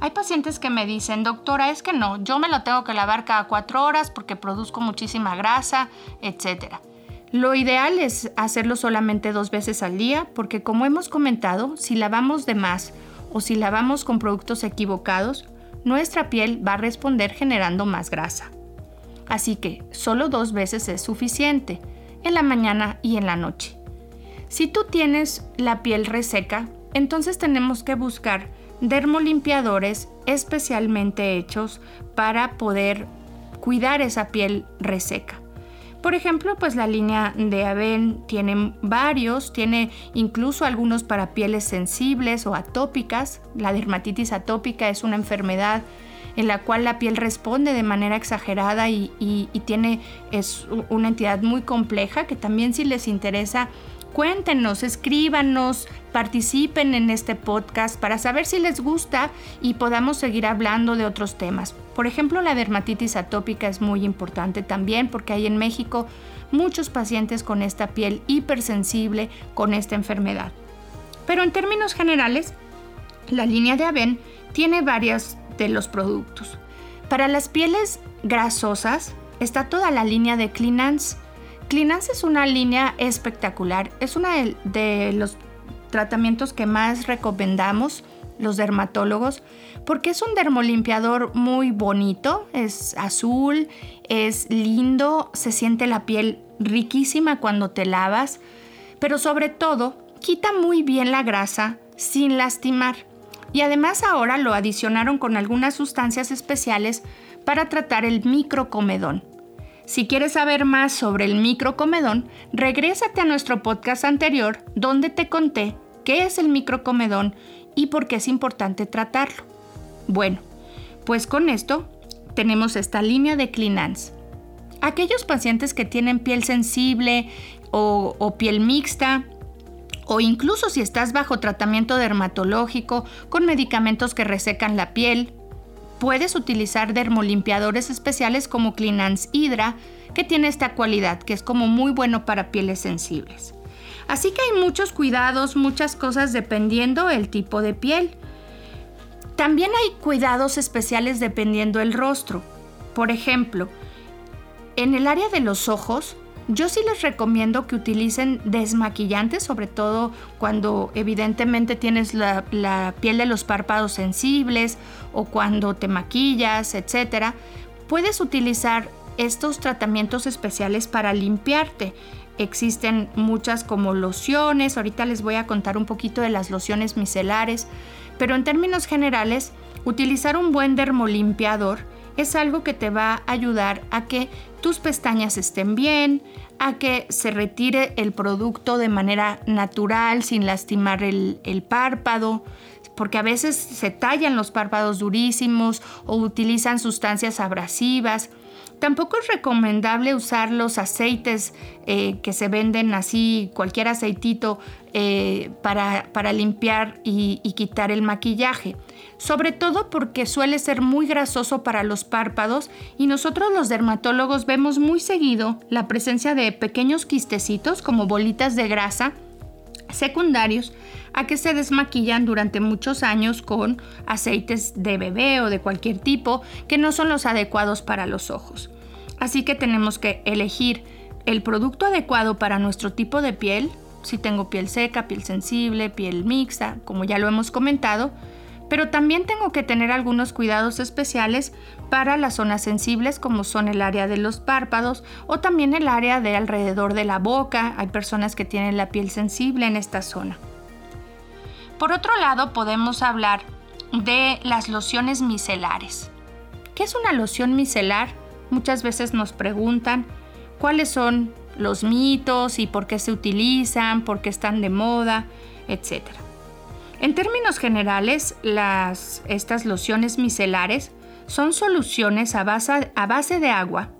Hay pacientes que me dicen, doctora, es que no, yo me lo tengo que lavar cada cuatro horas porque produzco muchísima grasa, etc. Lo ideal es hacerlo solamente dos veces al día porque como hemos comentado, si lavamos de más o si lavamos con productos equivocados, nuestra piel va a responder generando más grasa. Así que solo dos veces es suficiente, en la mañana y en la noche. Si tú tienes la piel reseca, entonces tenemos que buscar dermolimpiadores especialmente hechos para poder cuidar esa piel reseca. Por ejemplo, pues la línea de Aven tiene varios, tiene incluso algunos para pieles sensibles o atópicas. La dermatitis atópica es una enfermedad en la cual la piel responde de manera exagerada y, tiene, es una entidad muy compleja que también si les interesa cuéntenos, escríbanos, participen en este podcast para saber si les gusta y podamos seguir hablando de otros temas. Por ejemplo, la dermatitis atópica es muy importante también porque hay en México muchos pacientes con esta piel hipersensible con esta enfermedad. Pero en términos generales, la línea de Aven tiene varios de los productos. Para las pieles grasosas está toda la línea de Cleanance Clinance es una línea espectacular. Es uno de los tratamientos que más recomendamos los dermatólogos porque es un dermolimpiador muy bonito, es azul, es lindo, se siente la piel riquísima cuando te lavas, pero sobre todo quita muy bien la grasa sin lastimar. Y además ahora lo adicionaron con algunas sustancias especiales para tratar el microcomedón. Si quieres saber más sobre el microcomedón, regrésate a nuestro podcast anterior donde te conté qué es el microcomedón y por qué es importante tratarlo. Bueno, pues con esto tenemos esta línea de Clinans. Aquellos pacientes que tienen piel sensible o, o piel mixta, o incluso si estás bajo tratamiento dermatológico con medicamentos que resecan la piel, puedes utilizar dermolimpiadores especiales como Cleanance Hydra, que tiene esta cualidad, que es como muy bueno para pieles sensibles. Así que hay muchos cuidados, muchas cosas dependiendo el tipo de piel. También hay cuidados especiales dependiendo el rostro. Por ejemplo, en el área de los ojos, yo sí les recomiendo que utilicen desmaquillantes, sobre todo cuando evidentemente tienes la, piel de los párpados sensibles o cuando te maquillas, etc. Puedes utilizar estos tratamientos especiales para limpiarte. Existen muchas como lociones, ahorita les voy a contar un poquito de las lociones micelares, pero en términos generales, utilizar un buen dermolimpiador es algo que te va a ayudar a que tus pestañas estén bien, a que se retire el producto de manera natural sin lastimar el, párpado, porque a veces se tallan los párpados durísimos o utilizan sustancias abrasivas. Tampoco es recomendable usar los aceites eh, que se venden así, cualquier aceitito, eh, para, para, limpiar y quitar el maquillaje. Sobre todo porque suele ser muy grasoso para los párpados y nosotros los dermatólogos vemos muy seguido la presencia de pequeños quistecitos como bolitas de grasa secundarios a que se desmaquillan durante muchos años con aceites de bebé o de cualquier tipo que no son los adecuados para los ojos. Así que tenemos que elegir el producto adecuado para nuestro tipo de piel, si tengo piel seca, piel sensible, piel mixta, como ya lo hemos comentado, pero también tengo que tener algunos cuidados especiales para las zonas sensibles como son el área de los párpados o también el área de alrededor de la boca. Hay personas que tienen la piel sensible en esta zona. Por otro lado, podemos hablar de las lociones micelares. ¿Qué es una loción micelar? Muchas veces nos preguntan cuáles son los mitos y por qué se utilizan, por qué están de moda, etc. En términos generales, las, estas lociones micelares son soluciones a base, a base de agua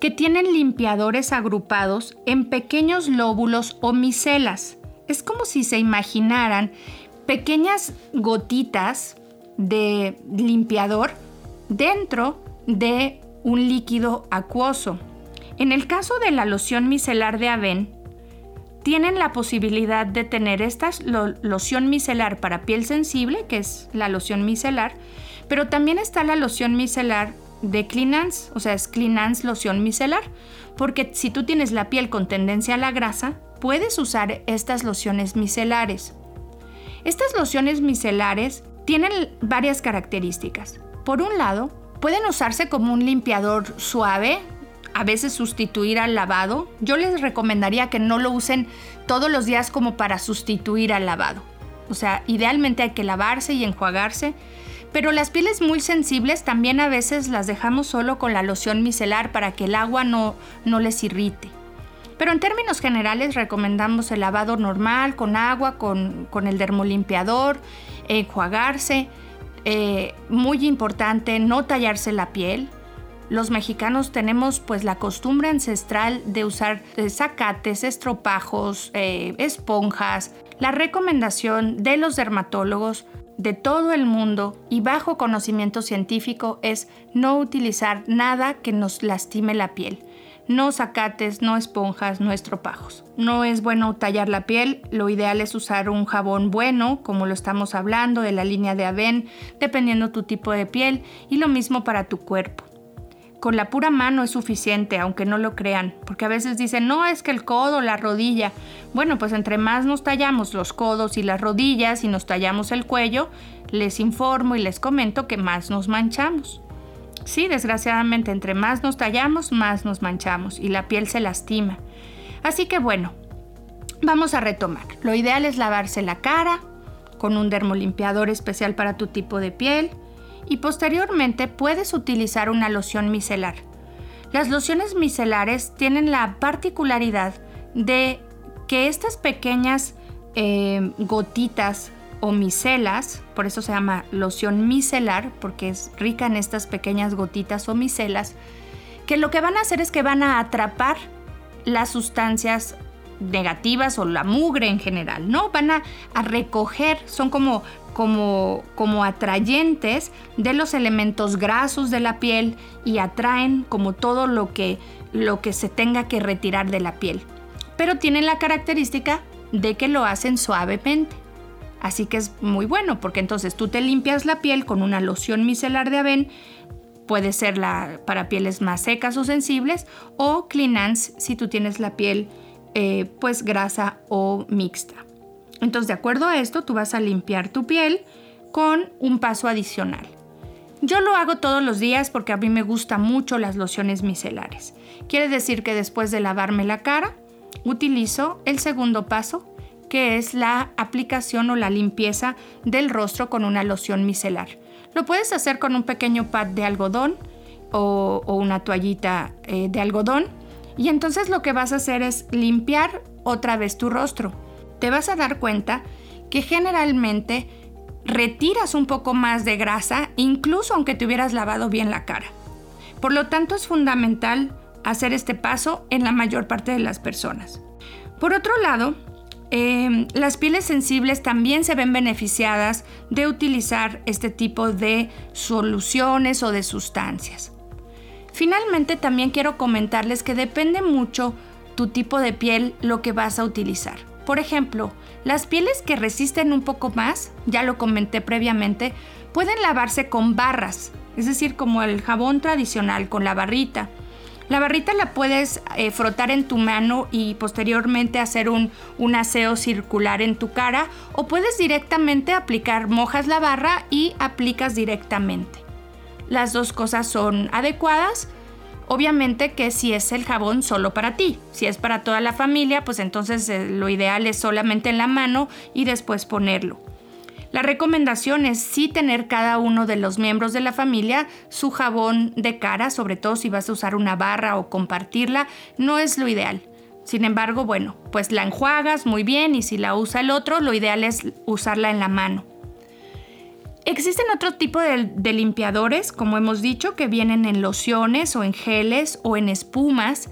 que tienen limpiadores agrupados en pequeños lóbulos o micelas. Es como si se imaginaran pequeñas gotitas de limpiador dentro de un líquido acuoso. En el caso de la loción micelar de Aven, tienen la posibilidad de tener esta loción micelar para piel sensible, que es la loción micelar, pero también está la loción micelar de Cleanance, o sea, es Cleanance loción micelar, porque si tú tienes la piel con tendencia a la grasa, puedes usar estas lociones micelares. Estas lociones micelares tienen varias características. Por un lado, pueden usarse como un limpiador suave, a veces sustituir al lavado. Yo les recomendaría que no lo usen todos los días como para sustituir al lavado. o sea, idealmente hay que lavarse y enjuagarse, pero las pieles muy sensibles también a veces las dejamos solo con la loción micelar para que el agua no, no les irrite. Pero en términos generales recomendamos el lavado normal con agua, con, el dermolimpiador, enjuagarse. Eh, muy importante no tallarse la piel. Los mexicanos tenemos pues la costumbre ancestral de usar zacates, estropajos, eh, esponjas. La recomendación de los dermatólogos de todo el mundo y bajo conocimiento científico es no utilizar nada que nos lastime la piel. No zacates, no esponjas, no estropajos. No es bueno tallar la piel, lo ideal es usar un jabón bueno, como lo estamos hablando, de la línea de Aven, dependiendo tu tipo de piel, y lo mismo para tu cuerpo con la pura mano es suficiente, aunque no lo crean, porque a veces dicen, no, es que el codo, la rodilla. Bueno, pues entre más nos tallamos los codos y las rodillas y nos tallamos el cuello, les informo y les comento que más nos manchamos. Sí, desgraciadamente, entre más nos tallamos, más nos manchamos y la piel se lastima. Así que bueno, vamos a retomar. Lo ideal es lavarse la cara con un dermolimpiador especial para tu tipo de piel y posteriormente puedes utilizar una loción micelar. Las lociones micelares tienen la particularidad de que estas pequeñas eh, gotitas o micelas, por eso se llama loción micelar, porque es rica en estas pequeñas gotitas o micelas, que lo que van a hacer es que van a atrapar las sustancias negativas o la mugre en general, ¿no? Van a, a recoger, son como como, como atrayentes de los elementos grasos de la piel y atraen como todo lo que, lo que se tenga que retirar de la piel. Pero tienen la característica de que lo hacen suavemente. Así que es muy bueno porque entonces tú te limpias la piel con una loción micelar de Aven, puede ser la, para pieles más secas o sensibles, o Cleanance si tú tienes la piel eh, pues grasa o mixta. Entonces, de acuerdo a esto, tú vas a limpiar tu piel con un paso adicional. Yo lo hago todos los días porque a mí me gustan mucho las lociones micelares. Quiere decir que después de lavarme la cara, utilizo el segundo paso, que es la aplicación o la limpieza del rostro con una loción micelar. Lo puedes hacer con un pequeño pad de algodón o, una toallita eh, de algodón y entonces lo que vas a hacer es limpiar otra vez tu rostro te vas a dar cuenta que generalmente retiras un poco más de grasa, incluso aunque te hubieras lavado bien la cara. Por lo tanto, es fundamental hacer este paso en la mayor parte de las personas. Por otro lado, em, las pieles sensibles también se ven beneficiadas de utilizar este tipo de soluciones o de sustancias. Finalmente, también quiero comentarles que depende mucho tu tipo de piel lo que vas a utilizar. Por ejemplo, las pieles que resisten un poco más, ya lo comenté previamente, pueden lavarse con barras, es decir, como el jabón tradicional, con la barrita. La barrita la puedes eh, frotar en tu mano y posteriormente hacer un, un aseo circular en tu cara o puedes directamente aplicar, mojas la barra y aplicas directamente. Las dos cosas son adecuadas Obviamente que si es el jabón solo para ti, si es para toda la familia, pues entonces eh, lo ideal es solamente en la mano y después ponerlo. La recomendación es sí tener cada uno de los miembros de la familia su jabón de cara, sobre todo si vas a usar una barra o compartirla, no es lo ideal. Sin embargo, bueno, pues la enjuagas muy bien y si la usa el otro, lo ideal es usarla en la mano. Existen otro tipo de, limpiadores, como hemos dicho, que vienen en lociones o en geles o en espumas,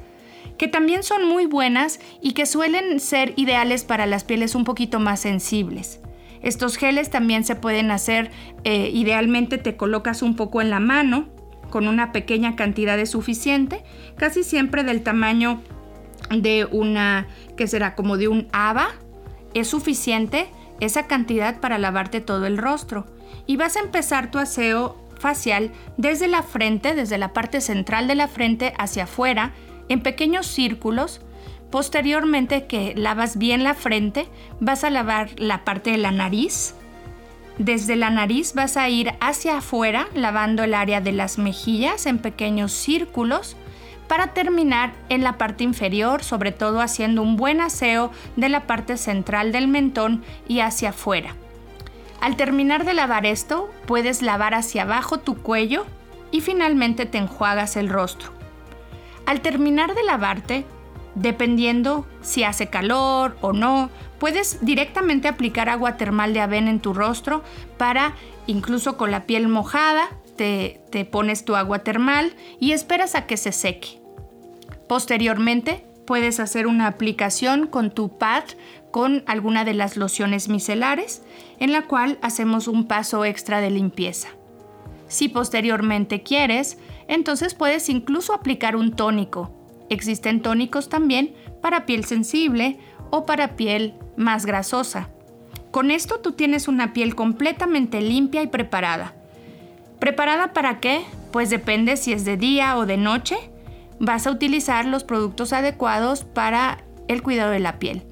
que también son muy buenas y que suelen ser ideales para las pieles un poquito más sensibles. Estos geles también se pueden hacer, eh, idealmente te colocas un poco en la mano, con una pequeña cantidad de suficiente, casi siempre del tamaño de una, que será como de un haba, es suficiente esa cantidad para lavarte todo el rostro y vas a empezar tu aseo facial desde la frente, desde la parte central de la frente hacia afuera, en pequeños círculos. Posteriormente que lavas bien la frente, vas a lavar la parte de la nariz. Desde la nariz vas a ir hacia afuera, lavando el área de las mejillas en pequeños círculos, para terminar en la parte inferior, sobre todo haciendo un buen aseo de la parte central del mentón y hacia afuera Al terminar de lavar esto, puedes lavar hacia abajo tu cuello y finalmente te enjuagas el rostro. Al terminar de lavarte, dependiendo si hace calor o no, puedes directamente aplicar agua termal de avena en tu rostro para, incluso con la piel mojada, te, te pones tu agua termal y esperas a que se seque. Posteriormente, puedes hacer una aplicación con tu pad con alguna de las lociones micelares, en la cual hacemos un paso extra de limpieza. Si posteriormente quieres, entonces puedes incluso aplicar un tónico. Existen tónicos también para piel sensible o para piel más grasosa. Con esto tú tienes una piel completamente limpia y preparada. ¿Preparada para qué? Pues depende si es de día o de noche vas a utilizar los productos adecuados para el cuidado de la piel.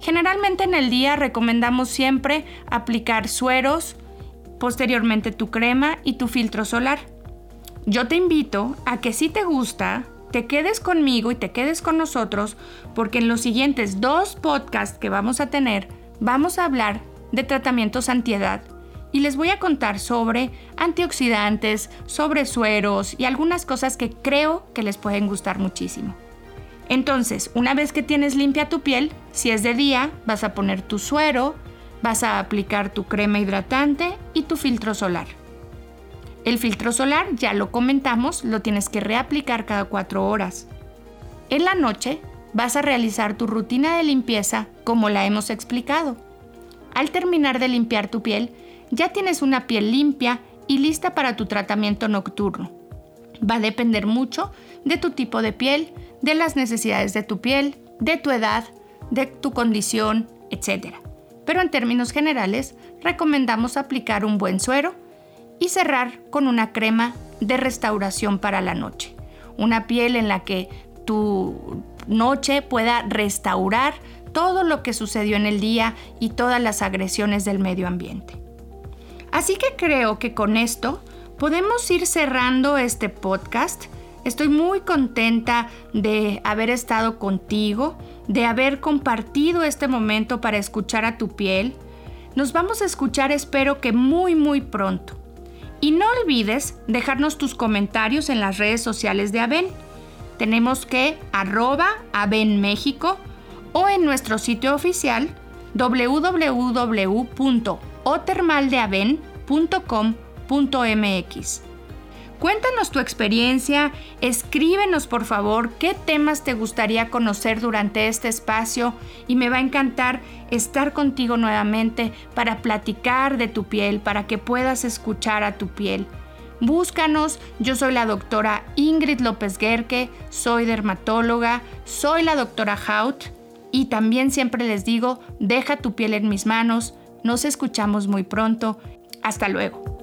Generalmente en el día recomendamos siempre aplicar sueros, posteriormente tu crema y tu filtro solar. Yo te invito a que si te gusta, te quedes conmigo y te quedes con nosotros porque en los siguientes dos podcasts que vamos a tener vamos a hablar de tratamientos antiedad y les voy a contar sobre antioxidantes, sobre sueros y algunas cosas que creo que les pueden gustar muchísimo. Entonces, una vez que tienes limpia tu piel, si es de día, vas a poner tu suero, vas a aplicar tu crema hidratante y tu filtro solar. El filtro solar, ya lo comentamos, lo tienes que reaplicar cada cuatro horas. En la noche vas a realizar tu rutina de limpieza como la hemos explicado. Al terminar de limpiar tu piel, ya tienes una piel limpia y lista para tu tratamiento nocturno. Va a depender mucho de tu tipo de piel, de las necesidades de tu piel, de tu edad, de tu condición, etc. Pero en términos generales, recomendamos aplicar un buen suero y cerrar con una crema de restauración para la noche. Una piel en la que tu noche pueda restaurar todo lo que sucedió en el día y todas las agresiones del medio ambiente. Así que creo que con esto podemos ir cerrando este podcast. Estoy muy contenta de haber estado contigo, de haber compartido este momento para escuchar a tu piel. Nos vamos a escuchar espero que muy muy pronto. Y no olvides dejarnos tus comentarios en las redes sociales de Aven. Tenemos que arroba Aven o en nuestro sitio oficial www otermaldeaven.com.mx. Cuéntanos tu experiencia, escríbenos por favor qué temas te gustaría conocer durante este espacio y me va a encantar estar contigo nuevamente para platicar de tu piel, para que puedas escuchar a tu piel. Búscanos, yo soy la doctora Ingrid López Guerque, soy dermatóloga, soy la doctora Haut y también siempre les digo, deja tu piel en mis manos, nos escuchamos muy pronto. Hasta luego.